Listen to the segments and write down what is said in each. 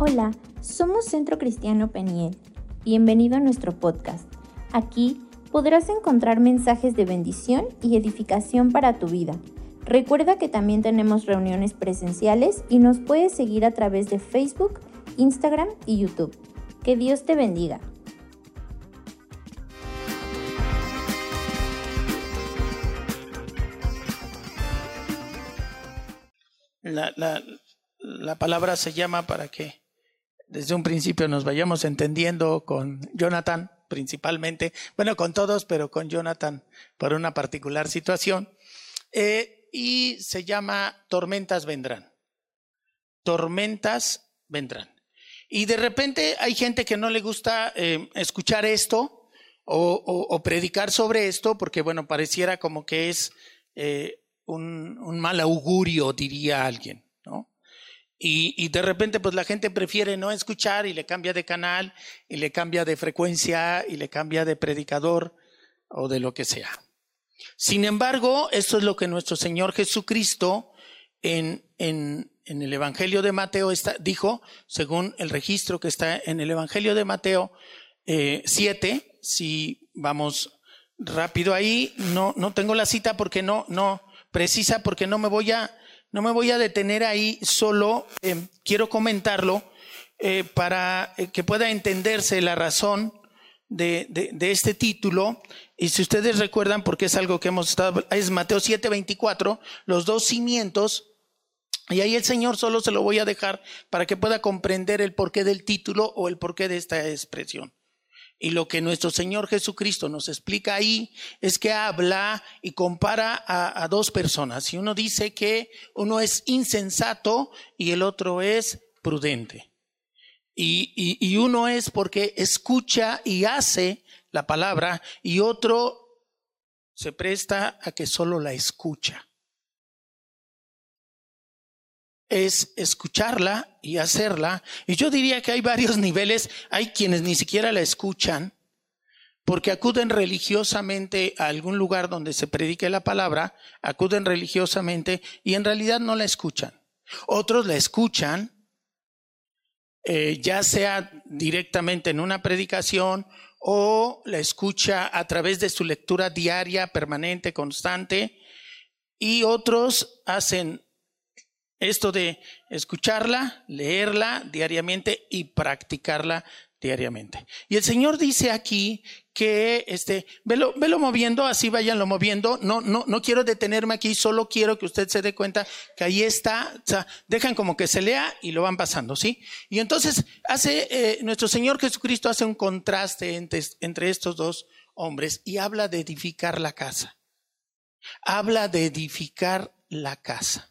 Hola, somos Centro Cristiano Peniel. Bienvenido a nuestro podcast. Aquí podrás encontrar mensajes de bendición y edificación para tu vida. Recuerda que también tenemos reuniones presenciales y nos puedes seguir a través de Facebook, Instagram y YouTube. Que Dios te bendiga. La, la, la palabra se llama para que desde un principio nos vayamos entendiendo con Jonathan principalmente, bueno, con todos, pero con Jonathan por una particular situación. Eh, y se llama Tormentas vendrán. Tormentas vendrán. Y de repente hay gente que no le gusta eh, escuchar esto o, predicar sobre esto, porque bueno, pareciera como que es eh, un, un mal augurio, diría alguien. Y, de repente, pues la gente prefiere no escuchar y le cambia de canal, y le cambia de frecuencia, y le cambia de predicador o de lo que sea. Sin embargo, esto es lo que nuestro Señor Jesucristo en, en, en el Evangelio de Mateo está, dijo, según el registro que está en el Evangelio de Mateo 7, eh, si vamos rápido ahí, no, no tengo la cita porque no, no precisa, porque no me voy a no me voy a detener ahí, solo eh, quiero comentarlo eh, para eh, que pueda entenderse la razón de, de, este título. Y si ustedes recuerdan, porque es algo que hemos estado, es Mateo 7, 24, los dos cimientos. Y ahí el Señor solo se lo voy a dejar para que pueda comprender el porqué del título o el porqué de esta expresión. Y lo que nuestro Señor Jesucristo nos explica ahí es que habla y compara a, dos personas. Y uno dice que uno es insensato y el otro es prudente. Y, y uno es porque escucha y hace la palabra y otro se presta a que solo la escucha es escucharla y hacerla. Y yo diría que hay varios niveles. Hay quienes ni siquiera la escuchan porque acuden religiosamente a algún lugar donde se predique la palabra, acuden religiosamente y en realidad no la escuchan. Otros la escuchan, eh, ya sea directamente en una predicación o la escucha a través de su lectura diaria, permanente, constante, y otros hacen esto de escucharla, leerla diariamente y practicarla diariamente. Y el Señor dice aquí que, este, velo, velo moviendo, así váyanlo moviendo. No, no, no quiero detenerme aquí, solo quiero que usted se dé cuenta que ahí está, o sea, dejan como que se lea y lo van pasando, ¿sí? Y entonces hace, eh, nuestro Señor Jesucristo hace un contraste entre, entre estos dos hombres y habla de edificar la casa. Habla de edificar la casa.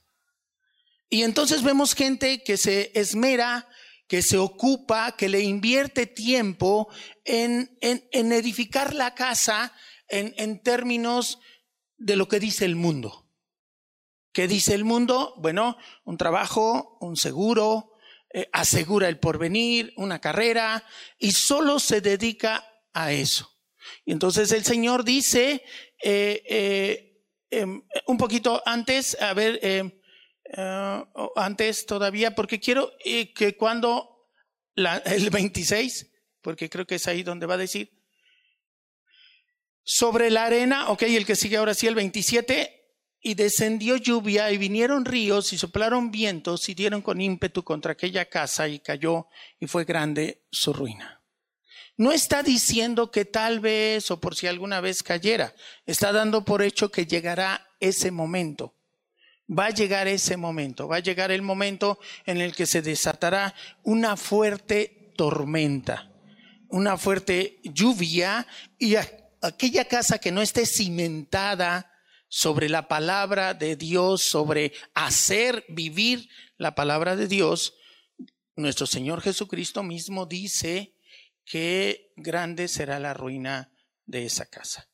Y entonces vemos gente que se esmera, que se ocupa, que le invierte tiempo en, en, edificar la casa en, en, términos de lo que dice el mundo. ¿Qué dice el mundo? Bueno, un trabajo, un seguro, eh, asegura el porvenir, una carrera, y solo se dedica a eso. Y entonces el Señor dice, eh, eh, em, un poquito antes, a ver, eh, antes todavía, porque quiero eh, que cuando el 26, porque creo que es ahí donde va a decir, sobre la arena, ok, el que sigue ahora sí, el 27, y descendió lluvia y vinieron ríos y soplaron vientos y dieron con ímpetu contra aquella casa y cayó y fue grande su ruina. No está diciendo que tal vez o por si alguna vez cayera, está dando por hecho que llegará ese momento va a llegar ese momento, va a llegar el momento en el que se desatará una fuerte tormenta, una fuerte lluvia y aquella casa que no esté cimentada sobre la palabra de Dios, sobre hacer vivir la palabra de Dios, nuestro Señor Jesucristo mismo dice que grande será la ruina de esa casa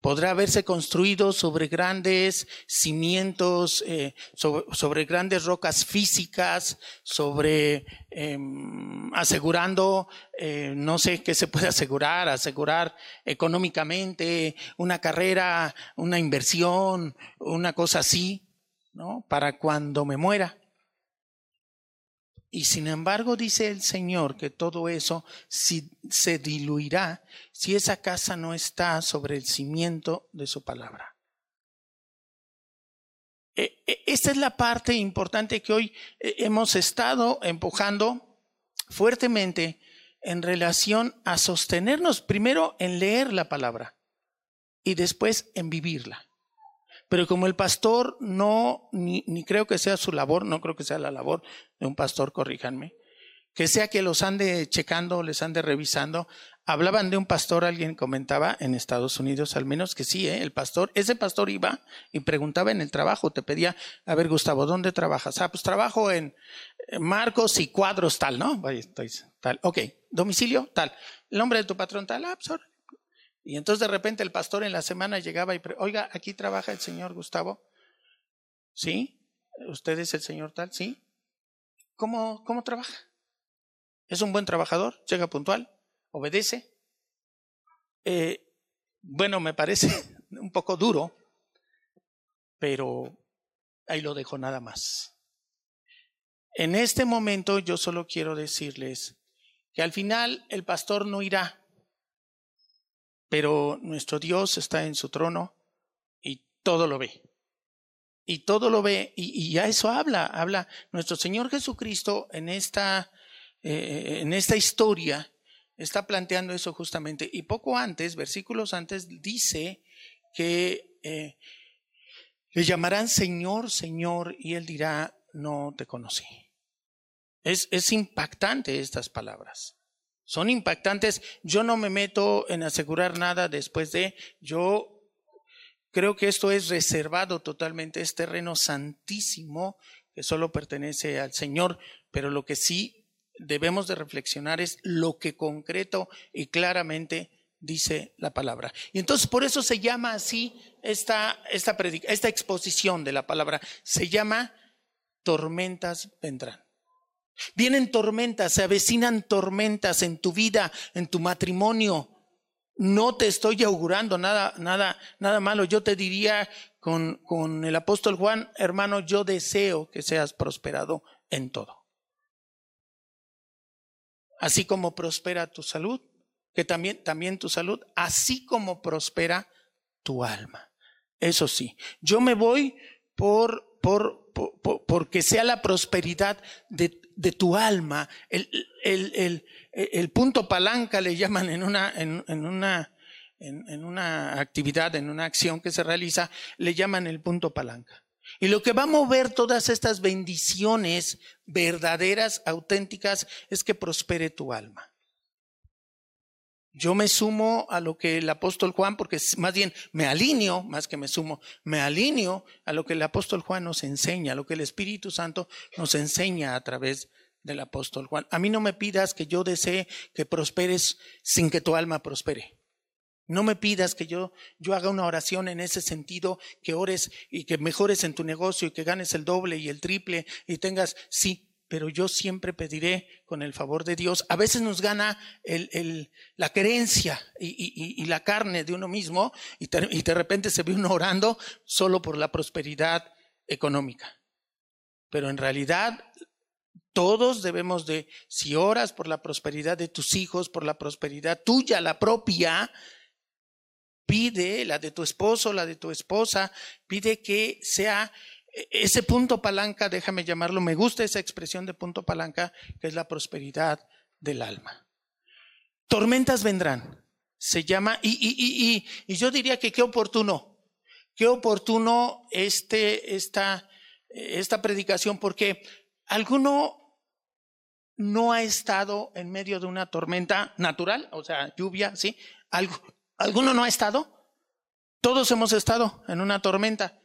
podrá haberse construido sobre grandes cimientos, eh, sobre, grandes rocas físicas, sobre em, asegurando, eh, no sé qué se puede asegurar, asegurar económicamente una carrera, una inversión, una cosa así, ¿no? Para cuando me muera. Y sin embargo dice el Señor que todo eso se diluirá si esa casa no está sobre el cimiento de su palabra. E, e, esta es la parte importante que hoy eh, hemos estado empujando fuertemente en relación a sostenernos primero en leer la palabra y después en vivirla. Pero como el pastor no, ni, ni, creo que sea su labor, no creo que sea la labor de un pastor, corríjanme, que sea que los ande checando, les ande revisando. Hablaban de un pastor, alguien comentaba en Estados Unidos al menos que sí, ¿eh? el pastor, ese pastor iba y preguntaba en el trabajo, te pedía, a ver Gustavo, ¿dónde trabajas? Ah, pues trabajo en Marcos y cuadros tal, ¿no? Estoy, tal, ok, domicilio tal, el nombre de tu patrón tal, ah, pues y entonces de repente el pastor en la semana llegaba y, oiga, aquí trabaja el señor Gustavo. ¿Sí? ¿Usted es el señor tal? ¿Sí? ¿Cómo, cómo trabaja? ¿Es un buen trabajador? ¿Llega puntual? ¿Obedece? Eh, bueno, me parece un poco duro, pero ahí lo dejo nada más. En este momento yo solo quiero decirles que al final el pastor no irá pero nuestro Dios está en su trono y todo lo ve. Y todo lo ve, y, a eso habla, habla nuestro Señor Jesucristo en esta, eh, en esta historia, está planteando eso justamente. Y poco antes, versículos antes, dice que eh, le llamarán Señor, Señor, y él dirá, no te conocí. Es, es impactante estas palabras son impactantes. Yo no me meto en asegurar nada después de, yo creo que esto es reservado totalmente, es terreno santísimo que solo pertenece al Señor, pero lo que sí debemos de reflexionar es lo que concreto y claramente dice la palabra. Y entonces por eso se llama así esta, esta, esta exposición de la palabra, se llama tormentas vendrán. Vienen tormentas, se avecinan tormentas en tu vida, en tu matrimonio. No te estoy augurando nada, nada, nada malo. Yo te diría con, con el apóstol Juan, hermano, yo deseo que seas prosperado en todo. Así como prospera tu salud, que también, también tu salud, así como prospera tu alma. Eso sí, yo me voy por, por, por, porque sea la prosperidad de de tu alma, el, el, el, el, punto palanca le llaman en una, en, una, en, una actividad, en una acción que se realiza, le llaman el punto palanca. Y lo que va a mover todas estas bendiciones verdaderas, auténticas, es que prospere tu alma. Yo me sumo a lo que el apóstol Juan, porque más bien me alineo, más que me sumo, me alineo a lo que el apóstol Juan nos enseña, a lo que el Espíritu Santo nos enseña a través del apóstol Juan. A mí no me pidas que yo desee que prosperes sin que tu alma prospere. No me pidas que yo, yo haga una oración en ese sentido, que ores y que mejores en tu negocio y que ganes el doble y el triple y tengas, sí, pero yo siempre pediré con el favor de Dios. A veces nos gana el, el, la creencia y, y, la carne de uno mismo y, y de repente se ve uno orando solo por la prosperidad económica. Pero en realidad todos debemos de, si oras por la prosperidad de tus hijos, por la prosperidad tuya, la propia, pide la de tu esposo, la de tu esposa, pide que sea ese punto palanca, déjame llamarlo, me gusta esa expresión de punto palanca, que es la prosperidad del alma. Tormentas vendrán, se llama, y, y, y, y yo diría que qué oportuno, qué oportuno este, esta, esta predicación, porque alguno no ha estado en medio de una tormenta natural, o sea, lluvia, ¿sí? ¿Alguno no ha estado? Todos hemos estado en una tormenta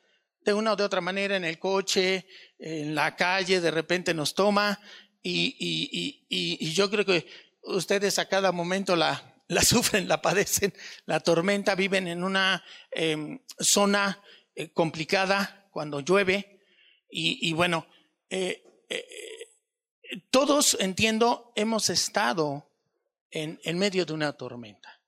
de una o de otra manera en el coche, en la calle, de repente nos toma y, y, y, y yo creo que ustedes a cada momento la, la, sufren, la padecen, la tormenta, viven en una eh, zona eh, complicada cuando llueve y, bueno, eh, eh, todos, entiendo, hemos estado en, en medio de una tormenta.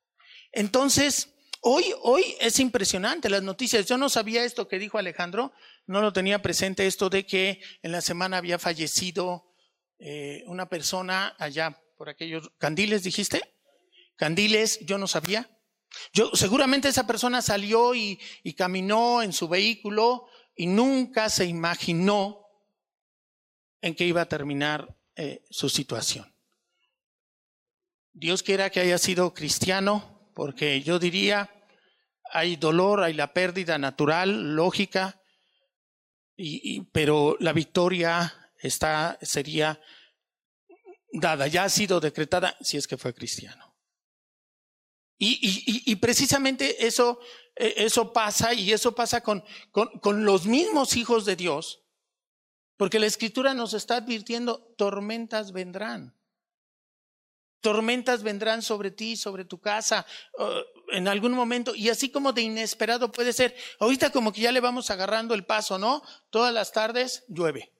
Entonces, Hoy, hoy es impresionante las noticias. Yo no sabía esto que dijo Alejandro, no lo tenía presente esto de que en la semana había fallecido eh, una persona allá por aquellos candiles, dijiste, candiles, yo no sabía. Yo seguramente esa persona salió y, caminó en su vehículo y nunca se imaginó en qué iba a terminar eh, su situación. Dios quiera que haya sido cristiano, porque yo diría, hay dolor, hay la pérdida natural, lógica, y, pero la victoria está, sería dada, ya ha sido decretada si es que fue cristiano. Y, precisamente eso, e, eso pasa y eso pasa con, con los mismos hijos de Dios, porque la escritura nos está advirtiendo, tormentas vendrán. Tormentas vendrán sobre ti, sobre tu casa, en algún momento, y así como de inesperado puede ser. Ahorita como que ya le vamos agarrando el paso, ¿no? Todas las tardes llueve.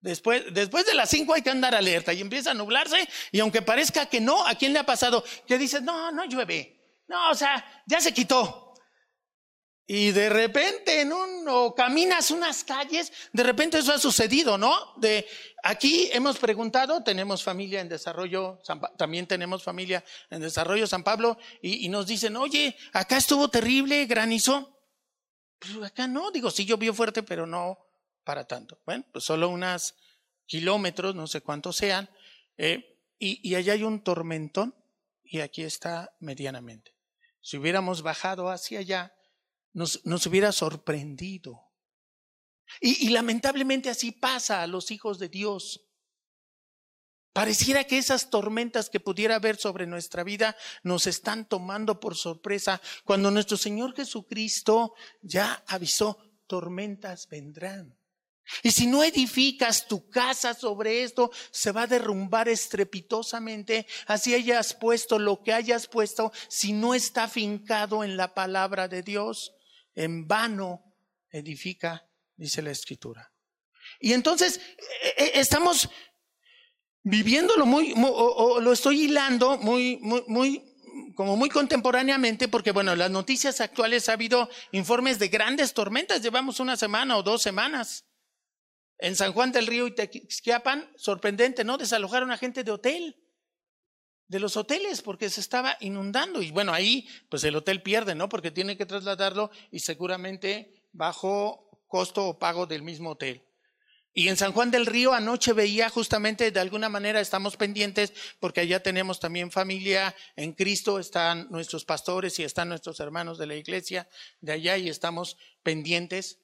Después, después de las cinco hay que andar alerta y empieza a nublarse, y aunque parezca que no, ¿a quién le ha pasado? Que dices, no, no llueve. No, o sea, ya se quitó. Y de repente en un, o caminas unas calles, de repente eso ha sucedido, ¿no? De aquí hemos preguntado, tenemos familia en desarrollo, también tenemos familia en desarrollo San Pablo, y, nos dicen, oye, acá estuvo terrible, granizo. Pues acá no, digo, sí llovió fuerte, pero no para tanto. Bueno, pues solo unos kilómetros, no sé cuántos sean, eh, y allá hay un tormentón, y aquí está medianamente. Si hubiéramos bajado hacia allá, nos, nos hubiera sorprendido. Y, y lamentablemente así pasa a los hijos de Dios. Pareciera que esas tormentas que pudiera haber sobre nuestra vida nos están tomando por sorpresa cuando nuestro Señor Jesucristo ya avisó, tormentas vendrán. Y si no edificas tu casa sobre esto, se va a derrumbar estrepitosamente. Así hayas puesto lo que hayas puesto, si no está fincado en la palabra de Dios, en vano edifica, dice la escritura. Y entonces eh, eh, estamos viviéndolo muy, o, lo estoy hilando muy, muy, muy, como muy contemporáneamente, porque bueno, las noticias actuales ha habido informes de grandes tormentas, llevamos una semana o dos semanas. En San Juan del Río y Tequisquiapan, sorprendente, ¿no? Desalojaron a gente de hotel, de los hoteles, porque se estaba inundando. Y bueno, ahí, pues el hotel pierde, ¿no? Porque tiene que trasladarlo y seguramente bajo costo o pago del mismo hotel. Y en San Juan del Río anoche veía justamente, de alguna manera estamos pendientes, porque allá tenemos también familia en Cristo, están nuestros pastores y están nuestros hermanos de la iglesia de allá y estamos pendientes.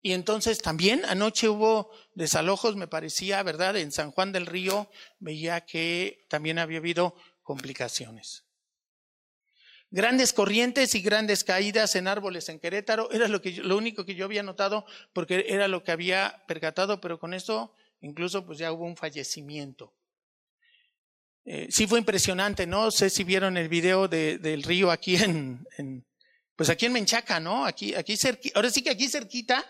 Y entonces también anoche hubo desalojos, me parecía, ¿verdad? En San Juan del Río veía que también había habido complicaciones. Grandes corrientes y grandes caídas en árboles en Querétaro, era lo, que lo único que yo había notado porque era lo que había percatado, pero con esto incluso pues ya hubo un fallecimiento. Eh, sí fue impresionante, no sé si vieron el video del río aquí en, pues aquí en Menchaca, ¿no? Aquí, aquí cerquita, ahora sí que aquí cerquita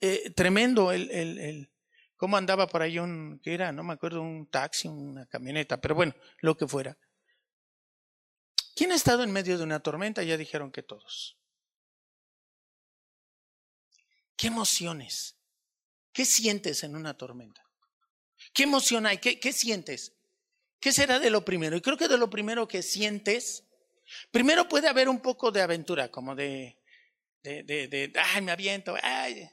eh, tremendo el, el, el, cómo andaba por ahí un, que era? No me acuerdo, un taxi, una camioneta, pero bueno, lo que fuera. ¿Quién ha estado en medio de una tormenta? Ya dijeron que todos. ¿Qué emociones? ¿Qué sientes en una tormenta? ¿Qué emoción hay? ¿Qué, sientes? ¿Qué será de lo primero? Y creo que de lo primero que sientes, primero puede haber un poco de aventura, como de, de, de, de ay, me aviento, ay,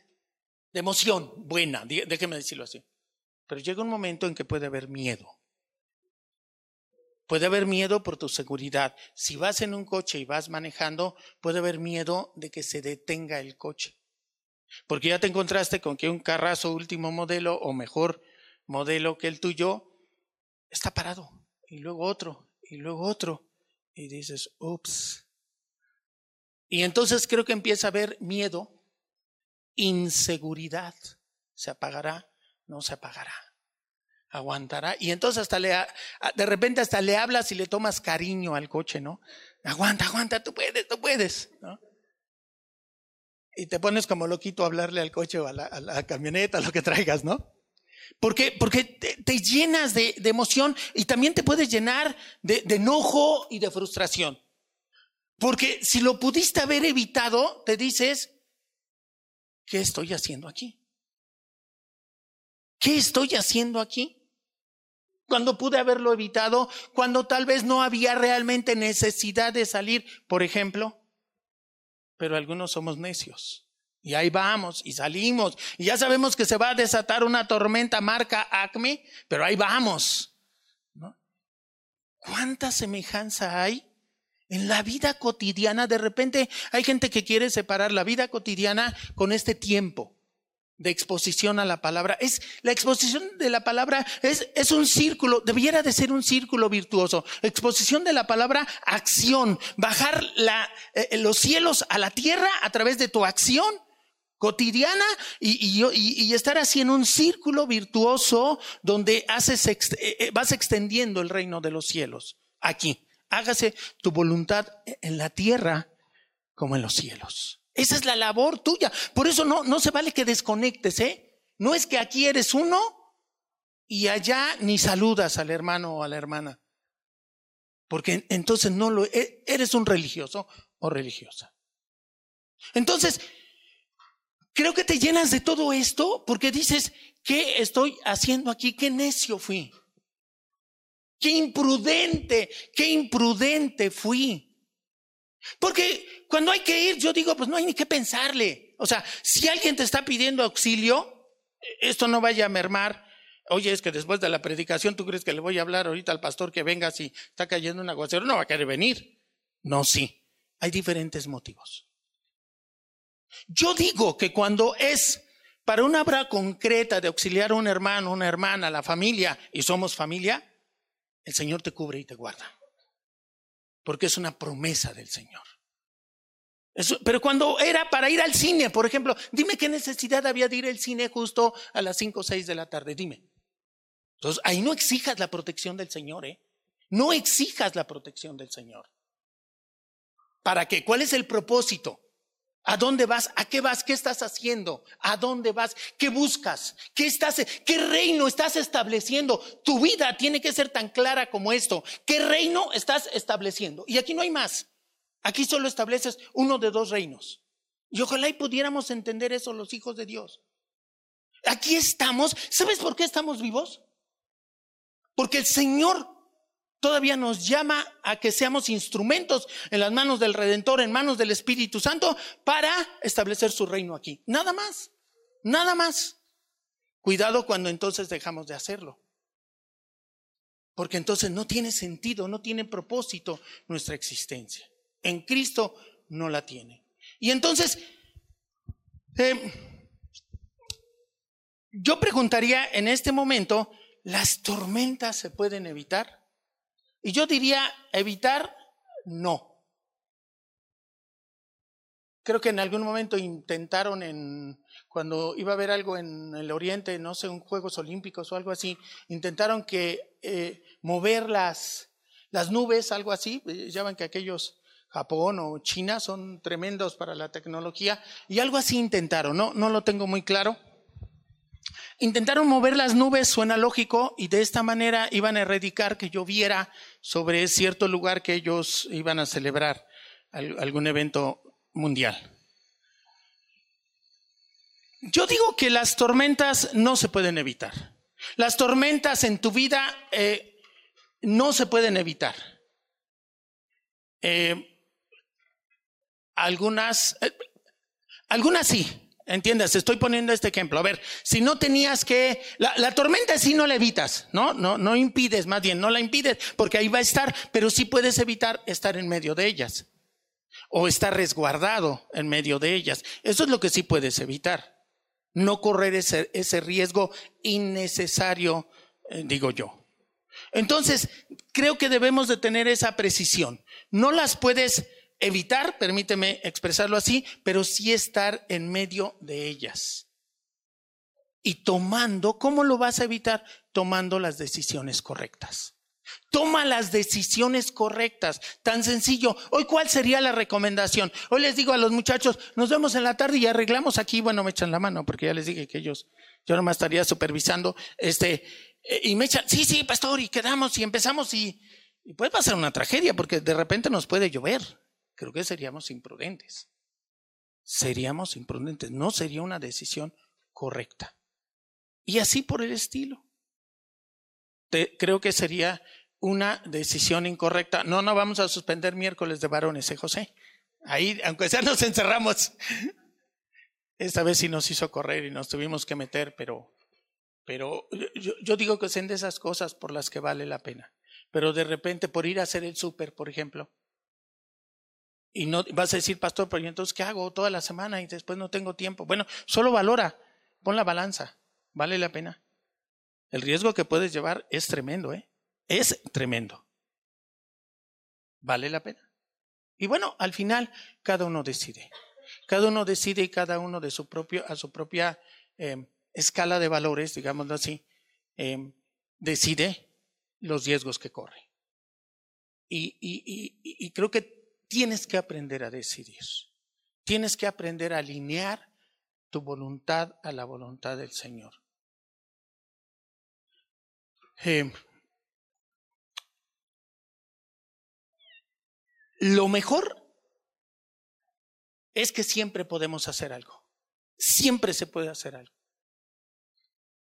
de emoción buena, déjeme decirlo así. Pero llega un momento en que puede haber miedo. Puede haber miedo por tu seguridad. Si vas en un coche y vas manejando, puede haber miedo de que se detenga el coche. Porque ya te encontraste con que un carrazo último modelo o mejor modelo que el tuyo está parado. Y luego otro, y luego otro. Y dices, ups. Y entonces creo que empieza a haber miedo inseguridad. ¿Se apagará? No se apagará. Aguantará. Y entonces hasta le, de repente hasta le hablas y le tomas cariño al coche, ¿no? Aguanta, aguanta, tú puedes, tú puedes, ¿no? Y te pones como loquito a hablarle al coche o a la, camioneta, lo que traigas, ¿no? Porque, porque te, llenas de, emoción y también te puedes llenar de enojo y de frustración. Porque si lo pudiste haber evitado, te dices, ¿qué estoy haciendo aquí? ¿Qué estoy haciendo aquí? Cuando pude haberlo evitado, cuando tal vez no había realmente necesidad de salir, por ejemplo. Pero algunos somos necios. Y ahí vamos y salimos. Y ya sabemos que se va a desatar una tormenta marca Acme, pero ahí vamos. ¿Cuánta semejanza hay en la vida cotidiana? De repente hay gente que quiere separar la vida cotidiana con este tiempo de exposición a la palabra. Es la exposición de la palabra es, es un círculo, debiera de ser un círculo virtuoso. Exposición de la palabra, acción, bajar la, eh, los cielos a la tierra a través de tu acción cotidiana y, y, estar así en un círculo virtuoso donde haces, eh, eh, vas extendiendo el reino de los cielos. Aquí, hágase tu voluntad en la tierra como en los cielos. Esa es la labor tuya. Por eso no, no se vale que desconectes, ¿eh? No es que aquí eres uno y allá ni saludas al hermano o a la hermana. Porque entonces no lo e, eres un religioso o religiosa. Entonces, creo que te llenas de todo esto porque dices, ¿qué estoy haciendo aquí? ¿Qué necio fui? Qué imprudente, qué imprudente fui. Porque cuando hay que ir, yo digo, pues no hay ni qué pensarle. O sea, si alguien te está pidiendo auxilio, esto no vaya a mermar. Oye, es que después de la predicación, ¿tú crees que le voy a hablar ahorita al pastor que venga si está cayendo un aguacero? No va a querer venir. No, sí. Hay diferentes motivos. Yo digo que cuando es para una obra concreta de auxiliar a un hermano, una hermana, la familia, y somos familia, el Señor te cubre y te guarda porque es una promesa del Señor. pero cuando era para ir al cine, por ejemplo, dime qué necesidad había de ir al cine justo a las 5 o 6 de la tarde, dime. Entonces, ahí no exijas la protección del Señor, ¿eh? No exijas la protección del Señor. ¿Para qué? ¿Cuál es el propósito? ¿A dónde vas? ¿A qué vas? ¿Qué estás haciendo? ¿A dónde vas? ¿Qué buscas? ¿Qué estás qué reino estás estableciendo? Tu vida tiene que ser tan clara como esto. ¿Qué reino estás estableciendo? Y aquí no hay más. Aquí solo estableces uno de dos reinos. Y ojalá y pudiéramos entender eso los hijos de Dios. Aquí estamos. ¿Sabes por qué estamos vivos? Porque el Señor todavía nos llama a que seamos instrumentos en las manos del Redentor, en manos del Espíritu Santo, para establecer su reino aquí. Nada más, nada más. Cuidado cuando entonces dejamos de hacerlo. Porque entonces no tiene sentido, no tiene propósito nuestra existencia. En Cristo no la tiene. Y entonces, eh, yo preguntaría en este momento, ¿las tormentas se pueden evitar? Y yo diría, evitar, no. Creo que en algún momento intentaron en, cuando iba a haber algo en el Oriente, no sé, un Juegos Olímpicos o algo así, intentaron que eh, mover las, las nubes, algo así, eh, ya ven que aquellos Japón o China son tremendos para la tecnología, y algo así intentaron, no, no lo tengo muy claro. Intentaron mover las nubes, suena lógico, y de esta manera iban a erradicar que lloviera sobre cierto lugar que ellos iban a celebrar algún evento mundial. Yo digo que las tormentas no se pueden evitar. Las tormentas en tu vida eh, no se pueden evitar. Eh, algunas, eh, algunas sí, Entiendas, estoy poniendo este ejemplo. A ver, si no tenías que, la, tormenta sí no la evitas, ¿no? No, no impides, más bien, no la impides, porque ahí va a estar, pero sí puedes evitar estar en medio de ellas. O estar resguardado en medio de ellas. Eso es lo que sí puedes evitar. No correr ese, ese riesgo innecesario, eh, digo yo. Entonces, creo que debemos de tener esa precisión. No las puedes evitar, permíteme expresarlo así, pero sí estar en medio de ellas. Y tomando, ¿cómo lo vas a evitar? Tomando las decisiones correctas. Toma las decisiones correctas. Tan sencillo. Hoy, ¿cuál sería la recomendación? Hoy les digo a los muchachos, nos vemos en la tarde y arreglamos aquí. Bueno, me echan la mano porque ya les dije que ellos, yo nomás estaría supervisando. Este, eh, y me echan, sí, sí, pastor, y quedamos y empezamos y, y puede pasar una tragedia porque de repente nos puede llover creo que seríamos imprudentes. Seríamos imprudentes, no sería una decisión correcta. Y así por el estilo. creo que sería una decisión incorrecta. No, no vamos a suspender miércoles de varones, ¿eh, José? Ahí, aunque sea, nos encerramos. Esta vez sí nos hizo correr y nos tuvimos que meter, pero, pero yo, yo digo que sean de esas cosas por las que vale la pena. Pero de repente, por ir a hacer el súper, por ejemplo, y no vas a decir, pastor, pero entonces qué hago toda la semana y después no tengo tiempo? Bueno, solo valora, pon la balanza, vale la pena. El riesgo que puedes llevar es tremendo, ¿eh? Es tremendo. ¿Vale la pena? Y bueno, al final cada uno decide. Cada uno decide y cada uno de su propio, a su propia em, escala de valores, digámoslo así, em, decide los riesgos que corre. Y, y, y creo que tienes que aprender a decidir. Tienes que aprender a alinear tu voluntad a la voluntad del Señor. Eh, lo mejor es que siempre podemos hacer algo. Siempre se puede hacer algo.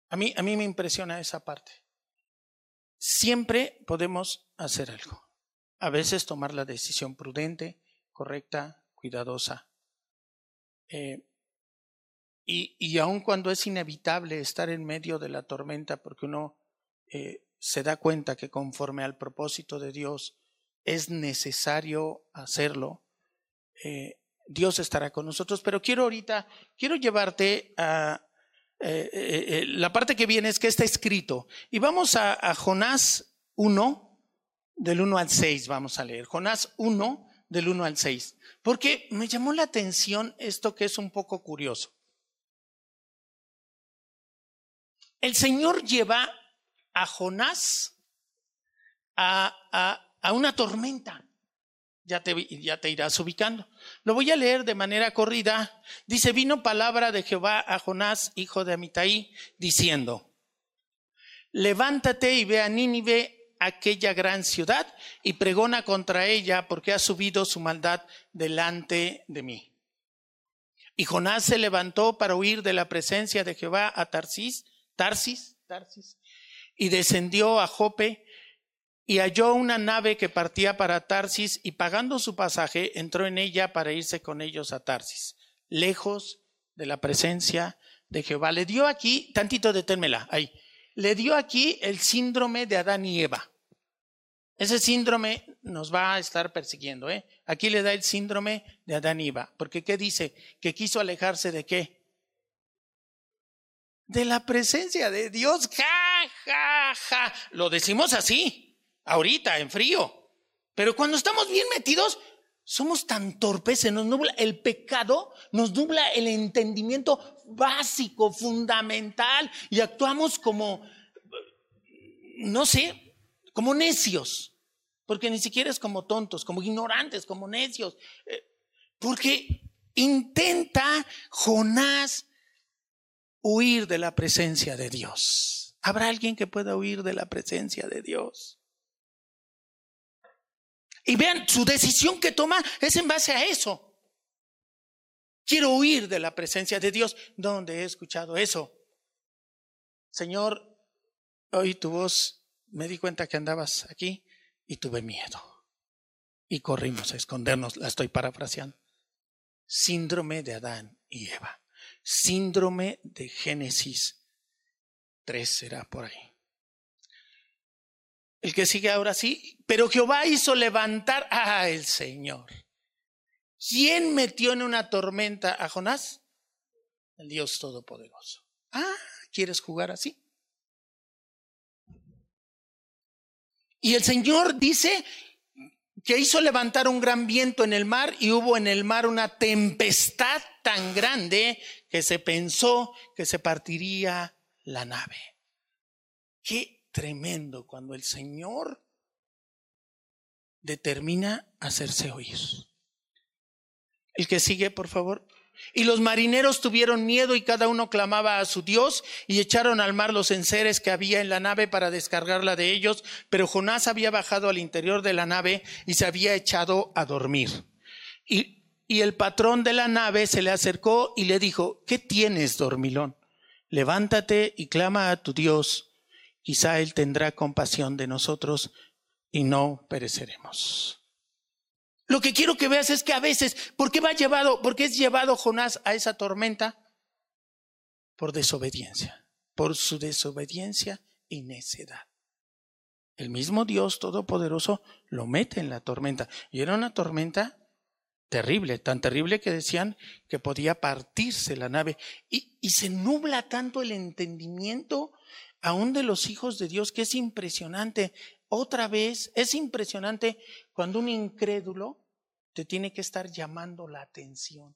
A mí, a mí me impresiona esa parte. Siempre podemos hacer algo. A veces tomar la decisión prudente, correcta, cuidadosa. Eh, y, y aun cuando es inevitable estar en medio de la tormenta porque uno eh, se da cuenta que conforme al propósito de Dios es necesario hacerlo, eh, Dios estará con nosotros. Pero quiero ahorita, quiero llevarte a... La parte que viene es que está escrito. Y vamos a, a Jonás 1, del 1 al 6, vamos a leer. Jonás 1, del 1 al 6. Porque me llamó la atención esto que es un poco curioso. El Señor lleva a Jonás a, a, una tormenta. Ya te, ya te irás ubicando. Lo voy a leer de manera corrida. Dice, vino palabra de Jehová a Jonás, hijo de Amitai, diciendo, levántate y ve a Nínive, aquella gran ciudad, y pregona contra ella, porque ha subido su maldad delante de mí. Y Jonás se levantó para huir de la presencia de Jehová a Tarsis, Tarsis, Tarsis, y descendió a Jope y halló una nave que partía para Tarsis y pagando su pasaje entró en ella para irse con ellos a Tarsis, lejos de la presencia de Jehová. Le dio aquí, tantito deténmela, ahí, le dio aquí el síndrome de Adán y Eva. Ese síndrome nos va a estar persiguiendo, ¿eh? Aquí le da el síndrome de Adán y Eva, porque ¿qué dice? Que quiso alejarse de qué? de la presencia de Dios. Ja, ja, ja. Lo decimos así, ahorita, en frío. Pero cuando estamos bien metidos, somos tan torpes, se nos nubla el pecado, nos nubla el entendimiento básico, fundamental, y actuamos como, no sé, como necios, porque ni siquiera es como tontos, como ignorantes, como necios, eh, porque intenta Jonás huir de la presencia de Dios. ¿Habrá alguien que pueda huir de la presencia de Dios? Y vean, su decisión que toma es en base a eso. Quiero huir de la presencia de Dios. ¿Dónde he escuchado eso? Señor, oí tu voz, me di cuenta que andabas aquí y tuve miedo. Y corrimos a escondernos, la estoy parafraseando. Síndrome de Adán y Eva. Síndrome de Génesis 3 será por ahí. El que sigue ahora sí, pero Jehová hizo levantar a el Señor. ¿Quién metió en una tormenta a Jonás? El Dios Todopoderoso. Ah, ¿quieres jugar así? Y el Señor dice que hizo levantar un gran viento en el mar y hubo en el mar una tempestad tan grande que se pensó que se partiría la nave. Qué tremendo cuando el Señor determina hacerse oír. El que sigue, por favor. Y los marineros tuvieron miedo y cada uno clamaba a su Dios y echaron al mar los enseres que había en la nave para descargarla de ellos, pero Jonás había bajado al interior de la nave y se había echado a dormir. Y, y el patrón de la nave se le acercó y le dijo, ¿qué tienes, dormilón? Levántate y clama a tu Dios. quizá Él tendrá compasión de nosotros y no pereceremos. Lo que quiero que veas es que a veces, ¿por qué va llevado, por qué es llevado Jonás a esa tormenta? Por desobediencia, por su desobediencia y necedad. El mismo Dios Todopoderoso lo mete en la tormenta. Y era una tormenta terrible, tan terrible que decían que podía partirse la nave. Y, y se nubla tanto el entendimiento aún de los hijos de Dios que es impresionante. Otra vez, es impresionante cuando un incrédulo te tiene que estar llamando la atención.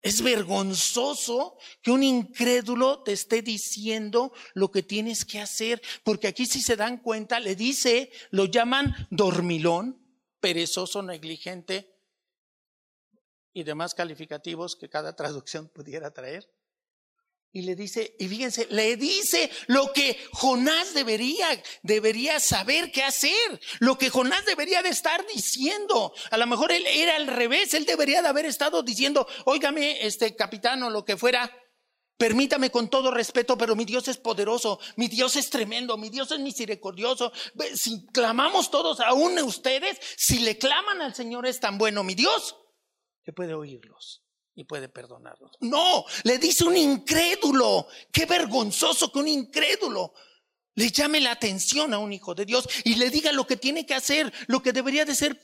Es vergonzoso que un incrédulo te esté diciendo lo que tienes que hacer, porque aquí si se dan cuenta, le dice, lo llaman dormilón, perezoso, negligente y demás calificativos que cada traducción pudiera traer. Y le dice, y fíjense, le dice lo que Jonás debería, debería saber qué hacer, lo que Jonás debería de estar diciendo. A lo mejor él era al revés, él debería de haber estado diciendo, óigame, este capitán o lo que fuera, permítame con todo respeto, pero mi Dios es poderoso, mi Dios es tremendo, mi Dios es misericordioso. Si clamamos todos, aún ustedes, si le claman al Señor es tan bueno, mi Dios, que puede oírlos y puede perdonarnos. No, le dice un incrédulo. Qué vergonzoso que un incrédulo le llame la atención a un hijo de Dios y le diga lo que tiene que hacer, lo que debería de ser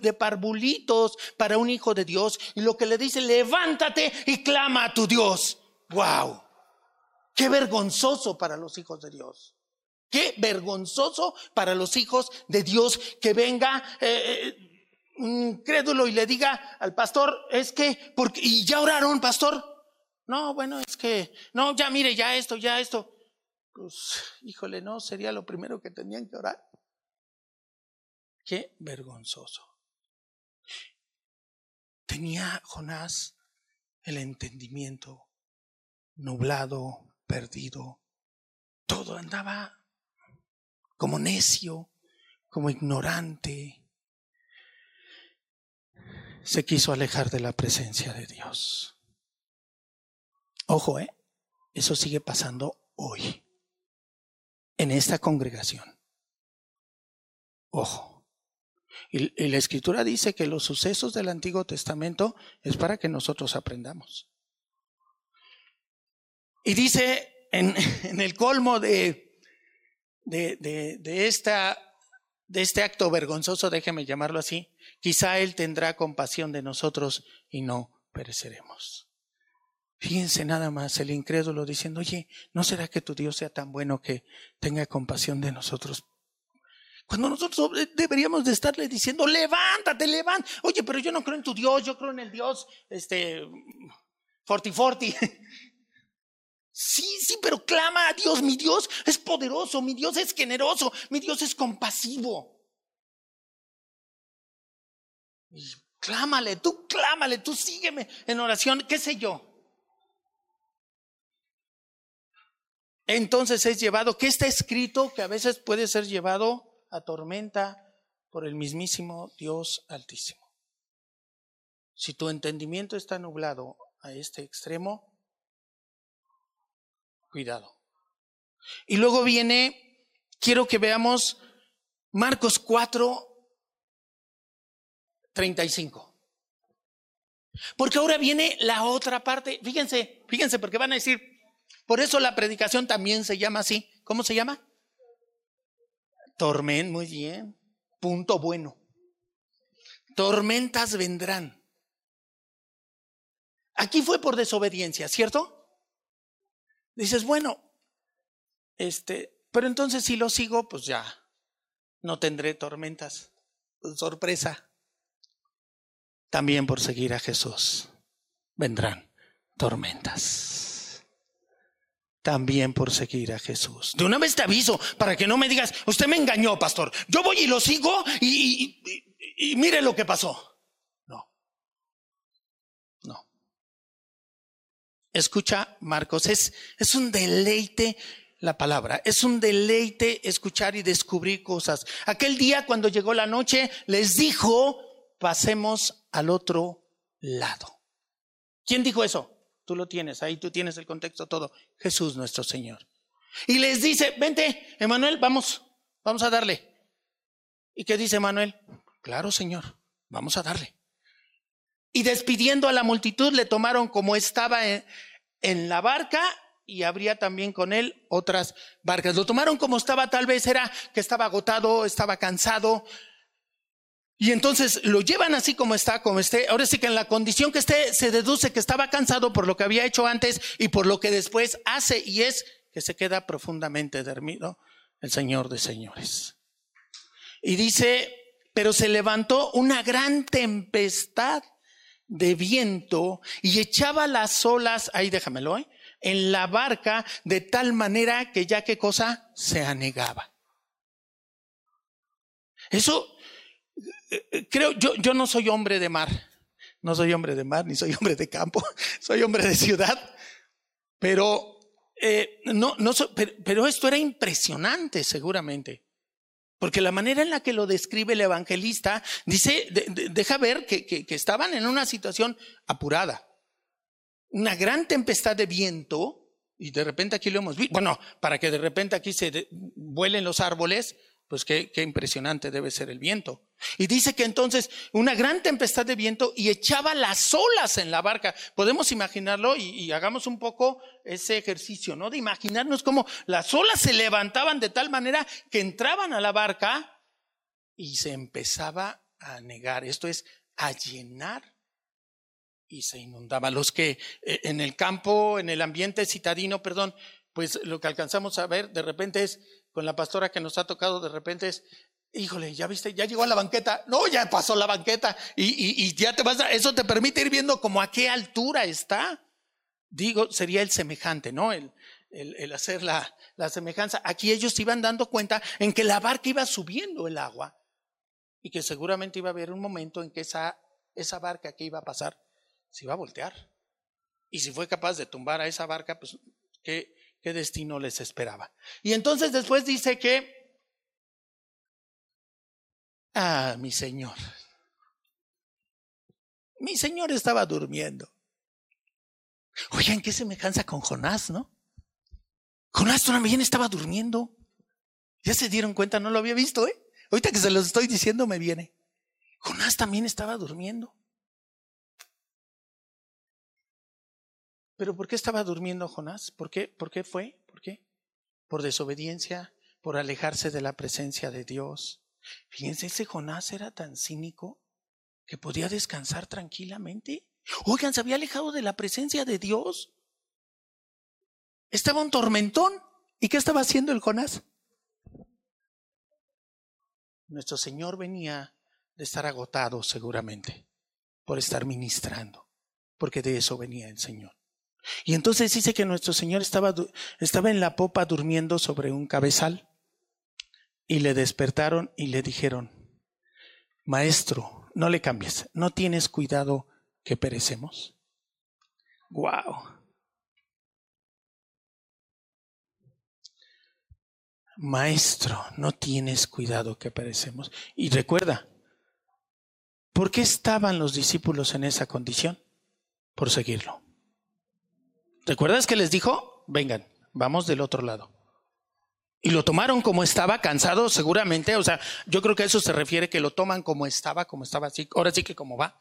de parvulitos para un hijo de Dios y lo que le dice, levántate y clama a tu Dios. Wow. Qué vergonzoso para los hijos de Dios. Qué vergonzoso para los hijos de Dios que venga eh, eh incrédulo y le diga al pastor, es que, porque, y ya oraron, pastor. No, bueno, es que, no, ya mire, ya esto, ya esto. Pues, híjole, no, sería lo primero que tenían que orar. Qué vergonzoso. Tenía Jonás el entendimiento nublado, perdido. Todo andaba como necio, como ignorante se quiso alejar de la presencia de Dios. Ojo, ¿eh? Eso sigue pasando hoy, en esta congregación. Ojo. Y, la escritura dice que los sucesos del Antiguo Testamento es para que nosotros aprendamos. Y dice en, el colmo de, de, de, esta, de este acto vergonzoso, déjeme llamarlo así, Quizá Él tendrá compasión de nosotros y no pereceremos. Fíjense nada más el incrédulo diciendo, oye, ¿no será que tu Dios sea tan bueno que tenga compasión de nosotros? Cuando nosotros deberíamos de estarle diciendo, levántate, levántate. Oye, pero yo no creo en tu Dios, yo creo en el Dios, este, forti forti. Sí, sí, pero clama a Dios. Mi Dios es poderoso, mi Dios es generoso, mi Dios es compasivo. Y clámale, tú clámale, tú sígueme en oración, qué sé yo. Entonces es llevado, ¿qué está escrito? Que a veces puede ser llevado a tormenta por el mismísimo Dios Altísimo. Si tu entendimiento está nublado a este extremo, cuidado. Y luego viene, quiero que veamos Marcos 4, 35. Porque ahora viene la otra parte. Fíjense, fíjense, porque van a decir, por eso la predicación también se llama así. ¿Cómo se llama? Tormenta, muy bien. Punto bueno. Tormentas vendrán. Aquí fue por desobediencia, ¿cierto? Dices, bueno, este, pero entonces si lo sigo, pues ya no tendré tormentas. Sorpresa también por seguir a Jesús vendrán tormentas. También por seguir a Jesús. De una vez te aviso para que no me digas, usted me engañó, pastor. Yo voy y lo sigo y, y, mire lo que pasó. No. No. Escucha, Marcos, es, es un deleite la palabra. Es un deleite escuchar y descubrir cosas. Aquel día cuando llegó la noche les dijo, pasemos al otro lado. ¿Quién dijo eso? Tú lo tienes, ahí tú tienes el contexto todo. Jesús nuestro Señor. Y les dice, vente, Emanuel, vamos, vamos a darle. ¿Y qué dice Emanuel? Claro, Señor, vamos a darle. Y despidiendo a la multitud, le tomaron como estaba en, la barca y habría también con él otras barcas. Lo tomaron como estaba, tal vez era que estaba agotado, estaba cansado. Y entonces lo llevan así como está, como esté. Ahora sí que en la condición que esté se deduce que estaba cansado por lo que había hecho antes y por lo que después hace y es que se queda profundamente dormido el Señor de señores. Y dice, pero se levantó una gran tempestad de viento y echaba las olas, ahí déjamelo, ¿eh? en la barca de tal manera que ya qué cosa se anegaba. Eso, eh, eh, creo, yo, yo no soy hombre de mar, no soy hombre de mar, ni soy hombre de campo, soy hombre de ciudad, pero, eh, no, no, pero, pero esto era impresionante seguramente. Porque la manera en la que lo describe el evangelista dice, deja ver que, estaban en una situación apurada una gran tempestad de viento, y de repente aquí lo hemos visto, bueno, para que de repente aquí se vuelen los árboles, pues qué, impresionante debe ser el viento. Y dice que entonces una gran tempestad de viento y echaba las olas en la barca. Podemos imaginarlo y, hagamos un poco ese ejercicio, ¿no? De imaginarnos cómo las olas se levantaban de tal manera que entraban a la barca y se empezaba a negar. Esto es, a llenar y se inundaba. Los que eh, en el campo, en el ambiente citadino, perdón, pues lo que alcanzamos a ver de repente es, con la pastora que nos ha tocado, de repente es, híjole, ya viste, ya llegó a la banqueta, no, ya pasó la banqueta y, y, ya te vas a, eso te permite ir viendo como a qué altura está. Digo, sería el semejante, ¿no? El, el, hacer la, la semejanza. Aquí ellos iban dando cuenta en que la barca iba subiendo el agua y que seguramente iba a haber un momento en que esa, esa barca que iba a pasar se iba a voltear. Y si fue capaz de tumbar a esa barca, pues qué, qué destino les esperaba. Y entonces después dice que, ah, mi Señor, mi Señor estaba durmiendo. Oigan, qué semejanza con Jonás, ¿no? Jonás también estaba durmiendo. Ya se dieron cuenta, no lo había visto, ¿eh? Ahorita que se los estoy diciendo me viene. Jonás también estaba durmiendo. Pero ¿por qué estaba durmiendo Jonás? ¿Por qué? ¿Por qué fue? ¿Por qué? Por desobediencia, por alejarse de la presencia de Dios. Fíjense, ese Jonás era tan cínico que podía descansar tranquilamente. Oigan, se había alejado de la presencia de Dios. Estaba un tormentón. ¿Y qué estaba haciendo el Jonás? Nuestro Señor venía de estar agotado seguramente por estar ministrando, porque de eso venía el Señor. Y entonces dice que nuestro Señor estaba, estaba en la popa durmiendo sobre un cabezal y le despertaron y le dijeron, Maestro, no le cambies, no tienes cuidado que perecemos. Wow. Maestro, no tienes cuidado que perecemos. Y recuerda, ¿por qué estaban los discípulos en esa condición? Por seguirlo. ¿Recuerdas que les dijo? Vengan, vamos del otro lado. Y lo tomaron como estaba, cansado seguramente. O sea, yo creo que a eso se refiere que lo toman como estaba, como estaba así. Ahora sí que como va.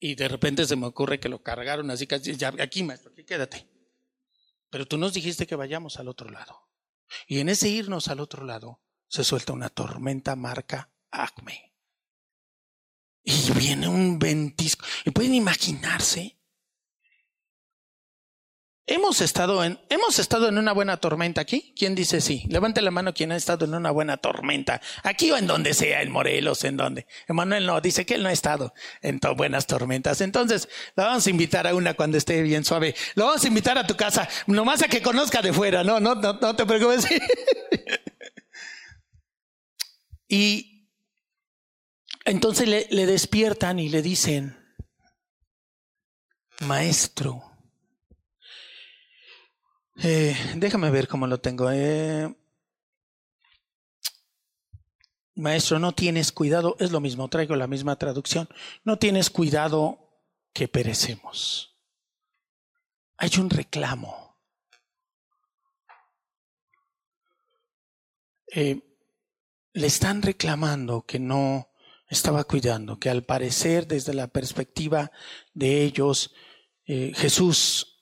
Y de repente se me ocurre que lo cargaron así, casi, ya, aquí maestro, aquí quédate. Pero tú nos dijiste que vayamos al otro lado. Y en ese irnos al otro lado se suelta una tormenta marca Acme. Y viene un ventisco. Y pueden imaginarse Hemos estado en, hemos estado en una buena tormenta aquí. ¿Quién dice sí? Levante la mano quien ha estado en una buena tormenta. Aquí o en donde sea, en Morelos, en donde. Emanuel no, dice que él no ha estado en buenas tormentas. Entonces, la vamos a invitar a una cuando esté bien suave. Lo vamos a invitar a tu casa, nomás a que conozca de fuera, no, no, no, te preocupes. y entonces le despiertan y le dicen, maestro, eh, déjame ver cómo lo tengo. Eh, maestro, no tienes cuidado, es lo mismo, traigo la misma traducción. No tienes cuidado que perecemos. Hay un reclamo. eh, le están reclamando que no estaba cuidando, que al parecer desde la perspectiva de ellos, Jesús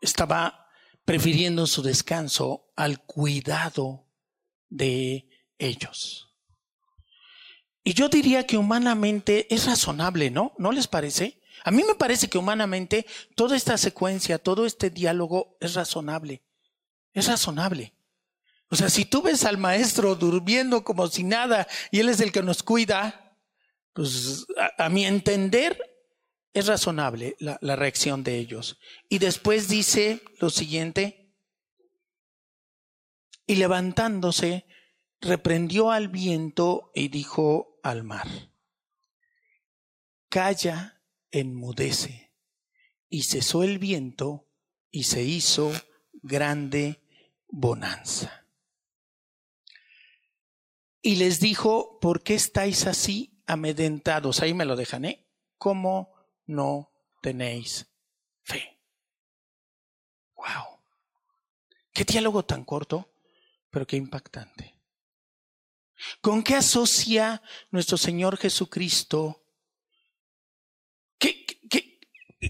estaba prefiriendo su descanso al cuidado de ellos. Y yo diría que humanamente es razonable, ¿no? ¿No les parece? A mí me parece que humanamente toda esta secuencia, todo este diálogo es razonable. Es razonable. O sea, si tú ves al maestro durmiendo como si nada y él es el que nos cuida, pues a, mi entender es razonable la, reacción de ellos. Y después dice lo siguiente, y levantándose, reprendió al viento y dijo al mar, calla, enmudece. Y cesó el viento y se hizo grande bonanza. Y les dijo, ¿por qué estáis así amedrentados? Ahí me lo dejan, ¿eh? ¿Cómo no tenéis fe? ¡Wow! Qué diálogo tan corto, pero qué impactante. ¿Con qué asocia nuestro Señor Jesucristo? ¿Qué, qué,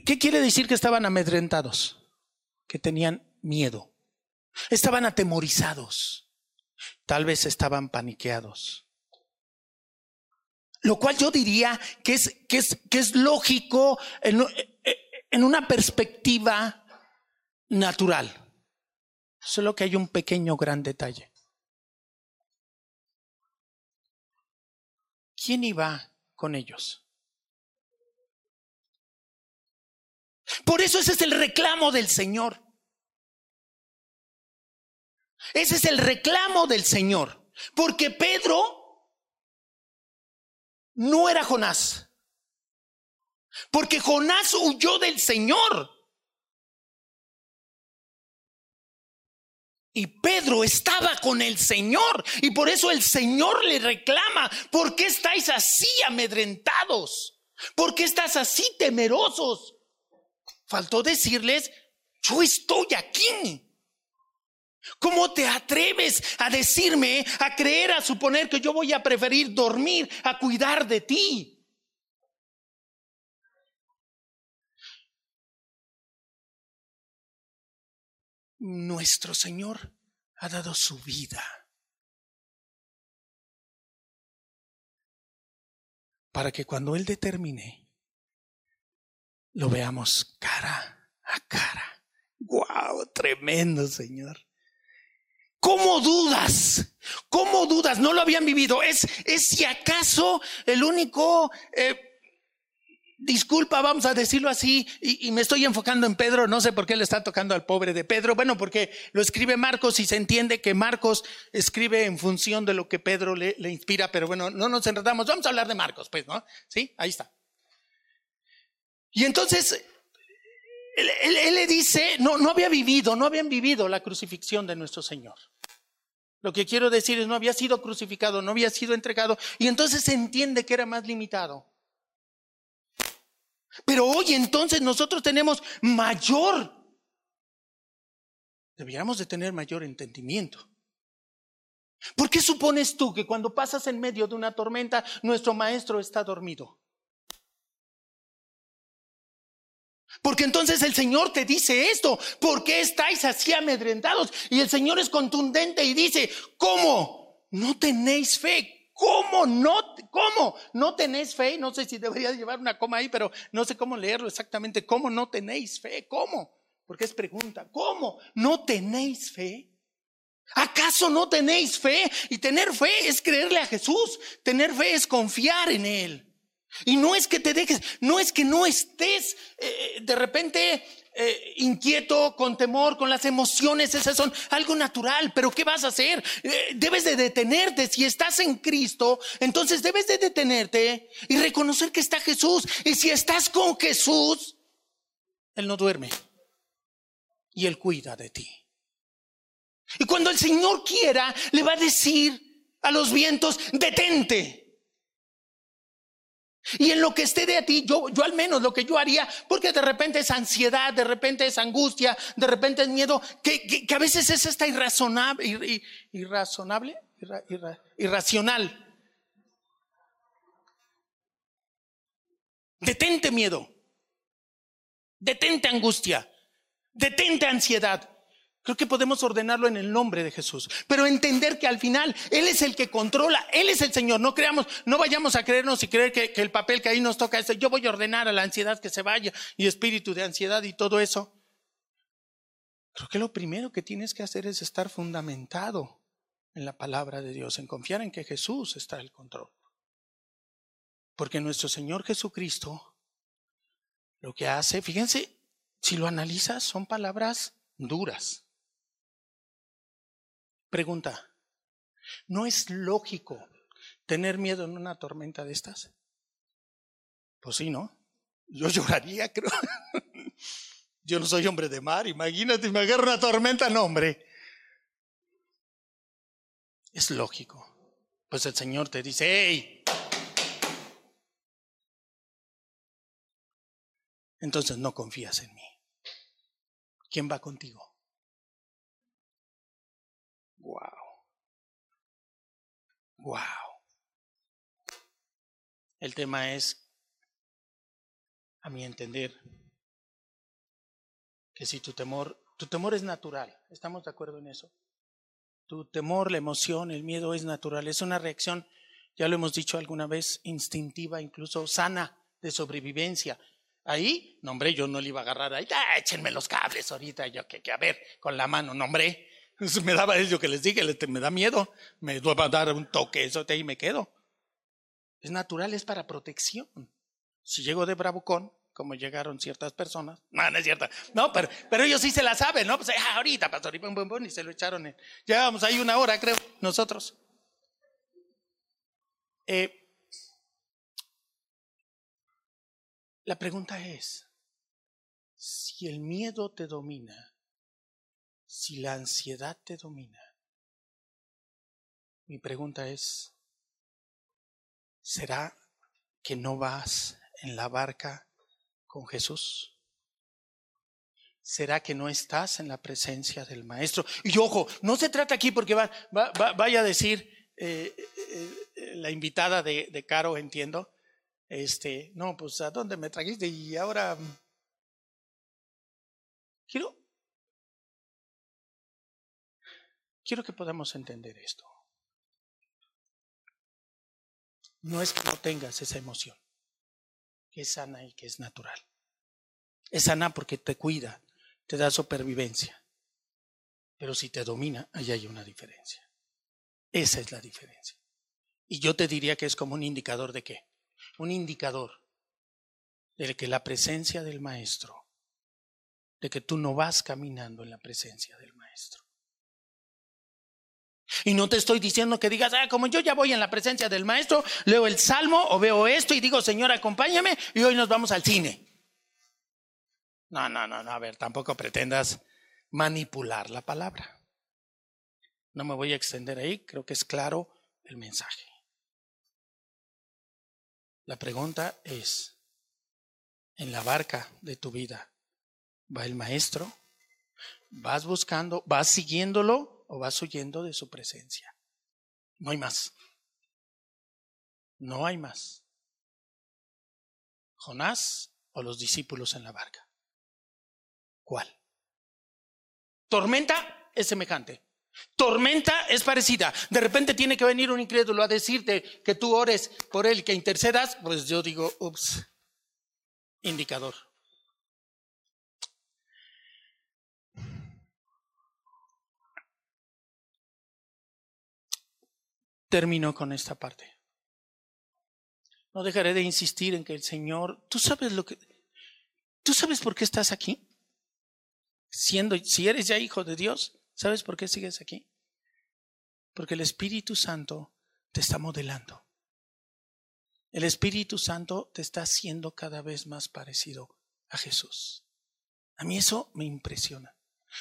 qué quiere decir que estaban amedrentados? Que tenían miedo. Estaban atemorizados. Tal vez estaban paniqueados. Lo cual yo diría que es, que es, que es lógico en, en una perspectiva natural. Solo que hay un pequeño gran detalle. ¿Quién iba con ellos? Por eso ese es el reclamo del Señor. Ese es el reclamo del Señor. Porque Pedro no era Jonás. Porque Jonás huyó del Señor. Y Pedro estaba con el Señor. Y por eso el Señor le reclama, ¿por qué estáis así amedrentados? ¿Por qué estás así temerosos? Faltó decirles, yo estoy aquí. ¿Cómo te atreves a decirme, a creer, a suponer que yo voy a preferir dormir a cuidar de ti? Nuestro Señor ha dado su vida para que cuando Él determine, lo veamos cara a cara. ¡Guau! Tremendo, Señor. ¿Cómo dudas? ¿Cómo dudas? No lo habían vivido. Es, es si acaso el único, eh, disculpa, vamos a decirlo así, y, me estoy enfocando en Pedro, no sé por qué le está tocando al pobre de Pedro. Bueno, porque lo escribe Marcos y se entiende que Marcos escribe en función de lo que Pedro le, le inspira, pero bueno, no nos enredamos. Vamos a hablar de Marcos, pues, ¿no? Sí, ahí está. Y entonces, él, le dice, no, no había vivido, no habían vivido la crucifixión de nuestro Señor. Lo que quiero decir es, no había sido crucificado, no había sido entregado, y entonces se entiende que era más limitado. Pero hoy entonces nosotros tenemos mayor, deberíamos de tener mayor entendimiento. ¿Por qué supones tú que cuando pasas en medio de una tormenta, nuestro maestro está dormido? Porque entonces el Señor te dice esto, ¿por qué estáis así amedrentados? Y el Señor es contundente y dice, ¿cómo? No tenéis fe. ¿Cómo no? ¿Cómo? ¿No tenéis fe? No sé si debería llevar una coma ahí, pero no sé cómo leerlo exactamente. ¿Cómo no tenéis fe? ¿Cómo? Porque es pregunta. ¿Cómo? ¿No tenéis fe? ¿Acaso no tenéis fe? Y tener fe es creerle a Jesús. Tener fe es confiar en Él. Y no es que te dejes, no es que no estés eh, de repente eh, inquieto, con temor, con las emociones, esas son algo natural, pero ¿qué vas a hacer? Eh, debes de detenerte, si estás en Cristo, entonces debes de detenerte y reconocer que está Jesús. Y si estás con Jesús, Él no duerme y Él cuida de ti. Y cuando el Señor quiera, le va a decir a los vientos, detente. Y en lo que esté de ti, yo, yo al menos lo que yo haría, porque de repente es ansiedad, de repente es angustia, de repente es miedo, que, que, a veces es esta irrazonable, irrazonable, irracional. Detente miedo, detente angustia, detente ansiedad. Creo que podemos ordenarlo en el nombre de Jesús, pero entender que al final Él es el que controla, Él es el Señor. No creamos, no vayamos a creernos y creer que, el papel que ahí nos toca es, yo voy a ordenar a la ansiedad que se vaya y espíritu de ansiedad y todo eso. Creo que lo primero que tienes que hacer es estar fundamentado en la palabra de Dios, en confiar en que Jesús está el control. Porque nuestro Señor Jesucristo lo que hace, fíjense, si lo analizas, son palabras duras. Pregunta, ¿no es lógico tener miedo en una tormenta de estas? Pues sí, ¿no? Yo lloraría, creo. Yo no soy hombre de mar, imagínate, me agarra una tormenta, no, hombre. Es lógico. Pues el Señor te dice, hey. Entonces no confías en mí. ¿Quién va contigo? Wow. Wow. El tema es, a mi entender, que si tu temor, tu temor es natural, ¿estamos de acuerdo en eso? Tu temor, la emoción, el miedo es natural, es una reacción, ya lo hemos dicho alguna vez, instintiva, incluso sana de sobrevivencia. Ahí, no yo no le iba a agarrar ahí, ah, échenme los cables ahorita, yo que, que a ver, con la mano, no Me daba eso que les dije, me da miedo, me va a dar un toque, eso y me quedo. Es natural, es para protección. Si llego de bravucón, como llegaron ciertas personas, no, no es cierto, no, pero, pero ellos sí se la saben, ¿no? Pues ah, ahorita, pastor, y bum, bum, bum, y se lo echaron. En, llevábamos ahí una hora, creo, nosotros. Eh, la pregunta es, si el miedo te domina, si la ansiedad te domina, mi pregunta es, ¿será que no vas en la barca con Jesús? ¿Será que no estás en la presencia del Maestro? Y ojo, no se trata aquí porque va, vaya a decir eh, eh, eh, la invitada de, Caro, entiendo, este, no, pues a dónde me trajiste y ahora quiero Quiero que podamos entender esto. No es que no tengas esa emoción, que es sana y que es natural. Es sana porque te cuida, te da supervivencia. Pero si te domina, ahí hay una diferencia. Esa es la diferencia. Y yo te diría que es como un indicador de qué? Un indicador de que la presencia del maestro, de que tú no vas caminando en la presencia del maestro. Y no te estoy diciendo que digas, ah, como yo ya voy en la presencia del maestro, leo el salmo o veo esto y digo, Señor, acompáñame y hoy nos vamos al cine. No, no, no, no, a ver, tampoco pretendas manipular la palabra. No me voy a extender ahí, creo que es claro el mensaje. La pregunta es, en la barca de tu vida, ¿va el maestro? ¿Vas buscando, vas siguiéndolo o vas huyendo de su presencia. No hay más. No hay más. Jonás o los discípulos en la barca. ¿Cuál? Tormenta es semejante. Tormenta es parecida. De repente tiene que venir un incrédulo a decirte que tú ores por él que intercedas. Pues yo digo, ups, indicador. Termino con esta parte. No dejaré de insistir en que el Señor, tú sabes lo que, tú sabes por qué estás aquí. Siendo, si eres ya hijo de Dios, ¿sabes por qué sigues aquí? Porque el Espíritu Santo te está modelando. El Espíritu Santo te está haciendo cada vez más parecido a Jesús. A mí eso me impresiona.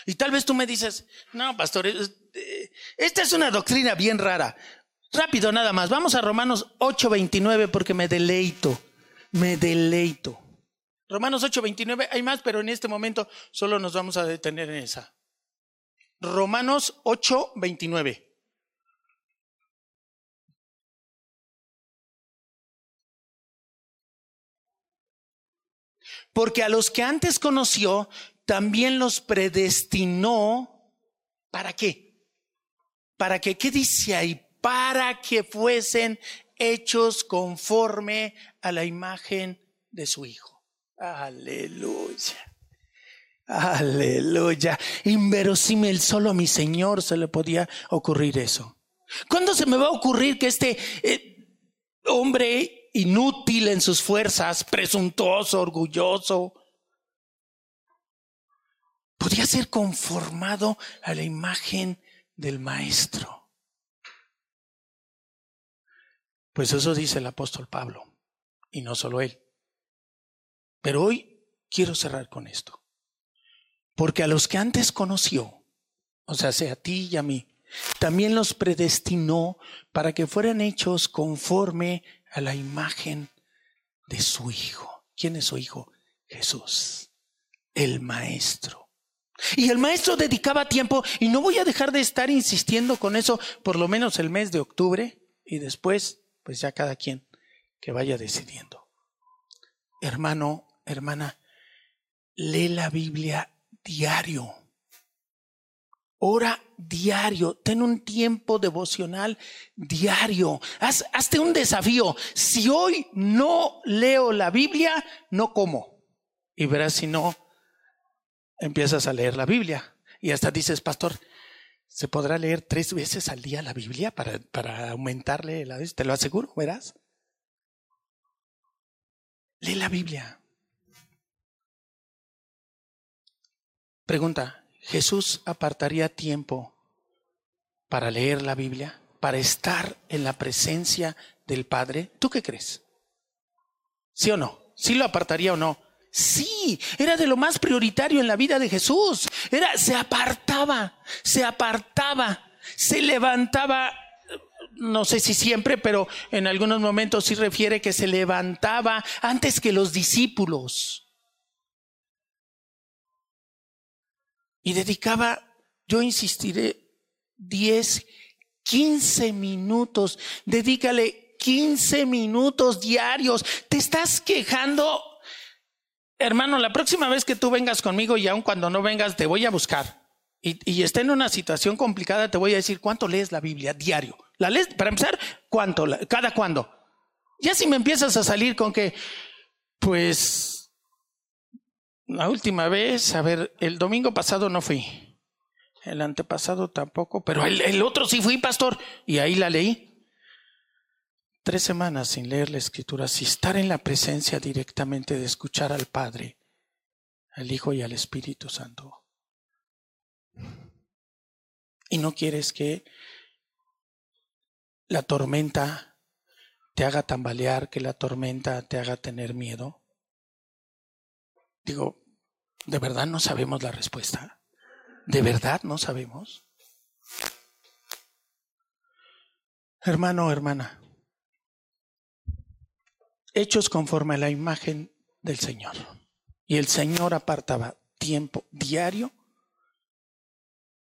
Y tal vez tú me dices, no, pastor, eh, esta es una doctrina bien rara. Rápido nada más, vamos a Romanos 8:29 porque me deleito me deleito. Romanos 8, 29, hay más, pero en este momento solo nos vamos a detener en esa. Romanos 8, 29. Porque a los que antes conoció, también los predestinó. ¿Para qué? ¿Para qué? ¿Qué dice ahí? Para que fuesen hechos conforme a la imagen de su Hijo. Aleluya. Aleluya. Inverosímil, solo a mi Señor se le podía ocurrir eso. ¿Cuándo se me va a ocurrir que este eh, hombre inútil en sus fuerzas, presuntuoso, orgulloso, podía ser conformado a la imagen del Maestro? Pues eso dice el apóstol Pablo, y no solo él. Pero hoy quiero cerrar con esto. Porque a los que antes conoció, o sea, sea a ti y a mí, también los predestinó para que fueran hechos conforme a la imagen de su Hijo. ¿Quién es su Hijo? Jesús, el Maestro. Y el Maestro dedicaba tiempo, y no voy a dejar de estar insistiendo con eso por lo menos el mes de octubre, y después, pues ya cada quien que vaya decidiendo. Hermano, hermana, lee la Biblia diario. Ora diario, ten un tiempo devocional diario. Haz, hazte un desafío. Si hoy no leo la Biblia, no como. Y verás si no, empiezas a leer la Biblia. Y hasta dices, pastor, ¿se podrá leer tres veces al día la Biblia para, para aumentarle la? Te lo aseguro, verás. Lee la Biblia. Pregunta, ¿Jesús apartaría tiempo para leer la Biblia, para estar en la presencia del Padre? ¿Tú qué crees? ¿Sí o no? ¿Sí lo apartaría o no? Sí, era de lo más prioritario en la vida de Jesús. Era, se apartaba, se apartaba, se levantaba, no sé si siempre, pero en algunos momentos sí refiere que se levantaba antes que los discípulos. Y dedicaba, yo insistiré, 10, 15 minutos. Dedícale 15 minutos diarios. Te estás quejando. Hermano, la próxima vez que tú vengas conmigo y aun cuando no vengas, te voy a buscar. Y, y esté en una situación complicada, te voy a decir cuánto lees la Biblia diario. ¿La lees? Para empezar, ¿cuánto? ¿Cada cuándo? Ya si me empiezas a salir con que, pues, la última vez, a ver, el domingo pasado no fui. El antepasado tampoco, pero el, otro sí fui, pastor, y ahí la leí. Tres semanas sin leer la escritura, sin estar en la presencia directamente de escuchar al Padre, al Hijo y al Espíritu Santo. Y no quieres que la tormenta te haga tambalear, que la tormenta te haga tener miedo. Digo, ¿de verdad no sabemos la respuesta? ¿De verdad no sabemos? Hermano, hermana, hechos conforme a la imagen del Señor. Y el Señor apartaba tiempo diario,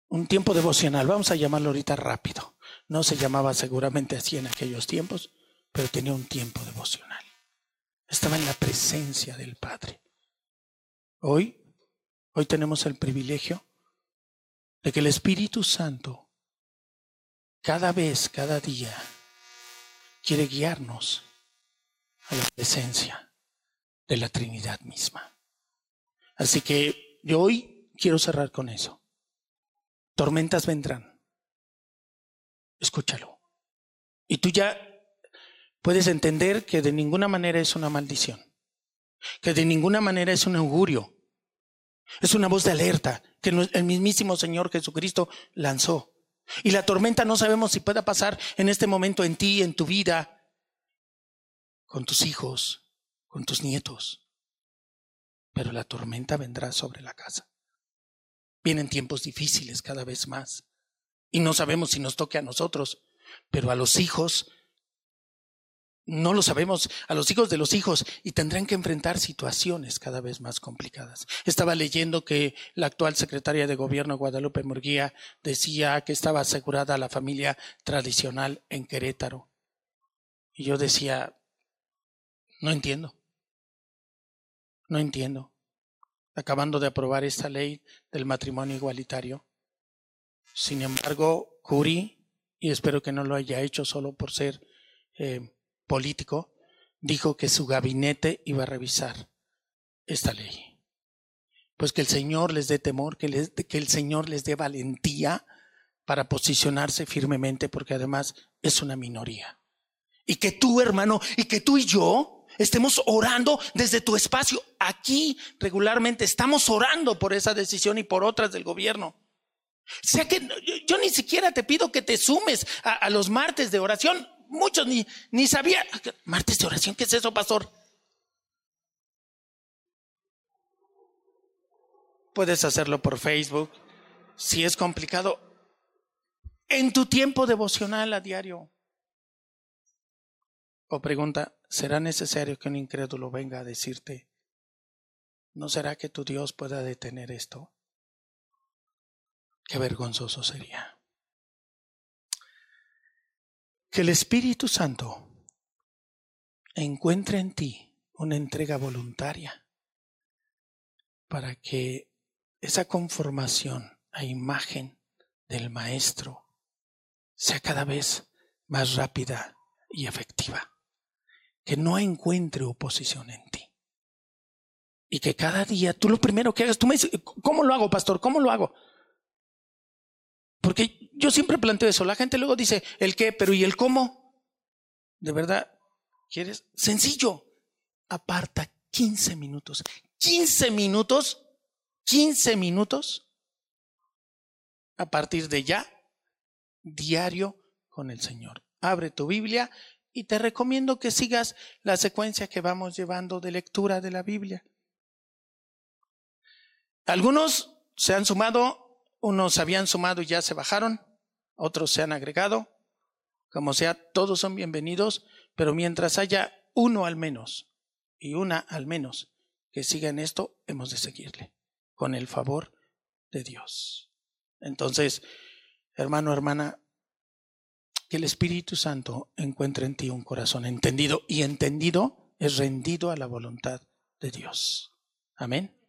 un tiempo devocional, vamos a llamarlo ahorita rápido. No se llamaba seguramente así en aquellos tiempos, pero tenía un tiempo devocional. Estaba en la presencia del Padre. Hoy, hoy tenemos el privilegio de que el Espíritu Santo cada vez, cada día, quiere guiarnos a la presencia de la Trinidad misma. Así que yo hoy quiero cerrar con eso. Tormentas vendrán. Escúchalo. Y tú ya puedes entender que de ninguna manera es una maldición que de ninguna manera es un augurio. Es una voz de alerta que el mismísimo Señor Jesucristo lanzó. Y la tormenta no sabemos si pueda pasar en este momento en ti, en tu vida, con tus hijos, con tus nietos. Pero la tormenta vendrá sobre la casa. Vienen tiempos difíciles cada vez más. Y no sabemos si nos toque a nosotros, pero a los hijos no lo sabemos, a los hijos de los hijos y tendrán que enfrentar situaciones cada vez más complicadas. Estaba leyendo que la actual secretaria de gobierno Guadalupe Murguía decía que estaba asegurada la familia tradicional en Querétaro. Y yo decía, no entiendo. No entiendo. Acabando de aprobar esta ley del matrimonio igualitario. Sin embargo, Curi, y espero que no lo haya hecho solo por ser eh, político, dijo que su gabinete iba a revisar esta ley. Pues que el Señor les dé temor, que, que el Señor les dé valentía para posicionarse firmemente, porque además es una minoría. Y que tú, hermano, y que tú y yo estemos orando desde tu espacio. Aquí regularmente estamos orando por esa decisión y por otras del gobierno. O sea que yo, ni siquiera te pido que te sumes a los martes de oración muchos ni, ni sabían. Martes de oración, ¿qué es eso, pastor? Puedes hacerlo por Facebook. Si es complicado, en tu tiempo devocional a diario. O pregunta, ¿será necesario que un incrédulo venga a decirte, ¿no será que tu Dios pueda detener esto? Qué vergonzoso sería que el Espíritu Santo encuentre en ti una entrega voluntaria para que esa conformación a imagen del Maestro sea cada vez más rápida y efectiva. Que no encuentre oposición en ti. Y que cada día tú lo primero que hagas, tú me dices, ¿cómo lo hago, pastor? ¿Cómo lo hago? Porque yo siempre planteo eso. La gente luego dice el qué, pero ¿y el cómo? ¿De verdad quieres? Sencillo. Aparta 15 minutos. 15 minutos. 15 minutos. A partir de ya, diario con el Señor. Abre tu Biblia y te recomiendo que sigas la secuencia que vamos llevando de lectura de la Biblia. Algunos se han sumado unos habían sumado y ya se bajaron, otros se han agregado. Como sea, todos son bienvenidos, pero mientras haya uno al menos y una al menos que siga en esto, hemos de seguirle con el favor de Dios. Entonces, hermano, hermana, que el Espíritu Santo encuentre en ti un corazón entendido y entendido es rendido a la voluntad de Dios. Amén.